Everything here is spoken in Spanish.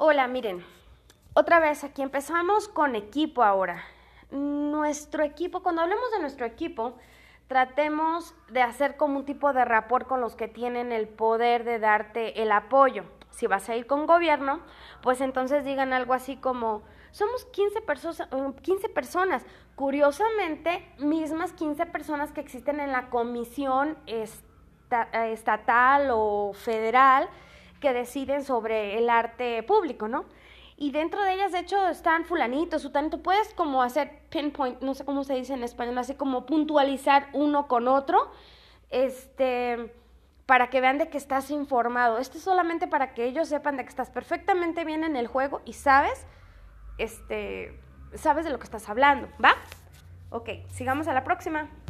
Hola, miren, otra vez aquí empezamos con equipo ahora. Nuestro equipo, cuando hablemos de nuestro equipo, tratemos de hacer como un tipo de rapport con los que tienen el poder de darte el apoyo. Si vas a ir con gobierno, pues entonces digan algo así como, somos 15, 15 personas, curiosamente, mismas 15 personas que existen en la comisión estatal o federal que deciden sobre el arte público, ¿no? Y dentro de ellas, de hecho, están fulanitos, sutanito. Puedes como hacer pinpoint, no sé cómo se dice en español, así como puntualizar uno con otro, este, para que vean de que estás informado. Esto es solamente para que ellos sepan de que estás perfectamente bien en el juego y sabes, este, sabes de lo que estás hablando, ¿va? Ok, sigamos a la próxima.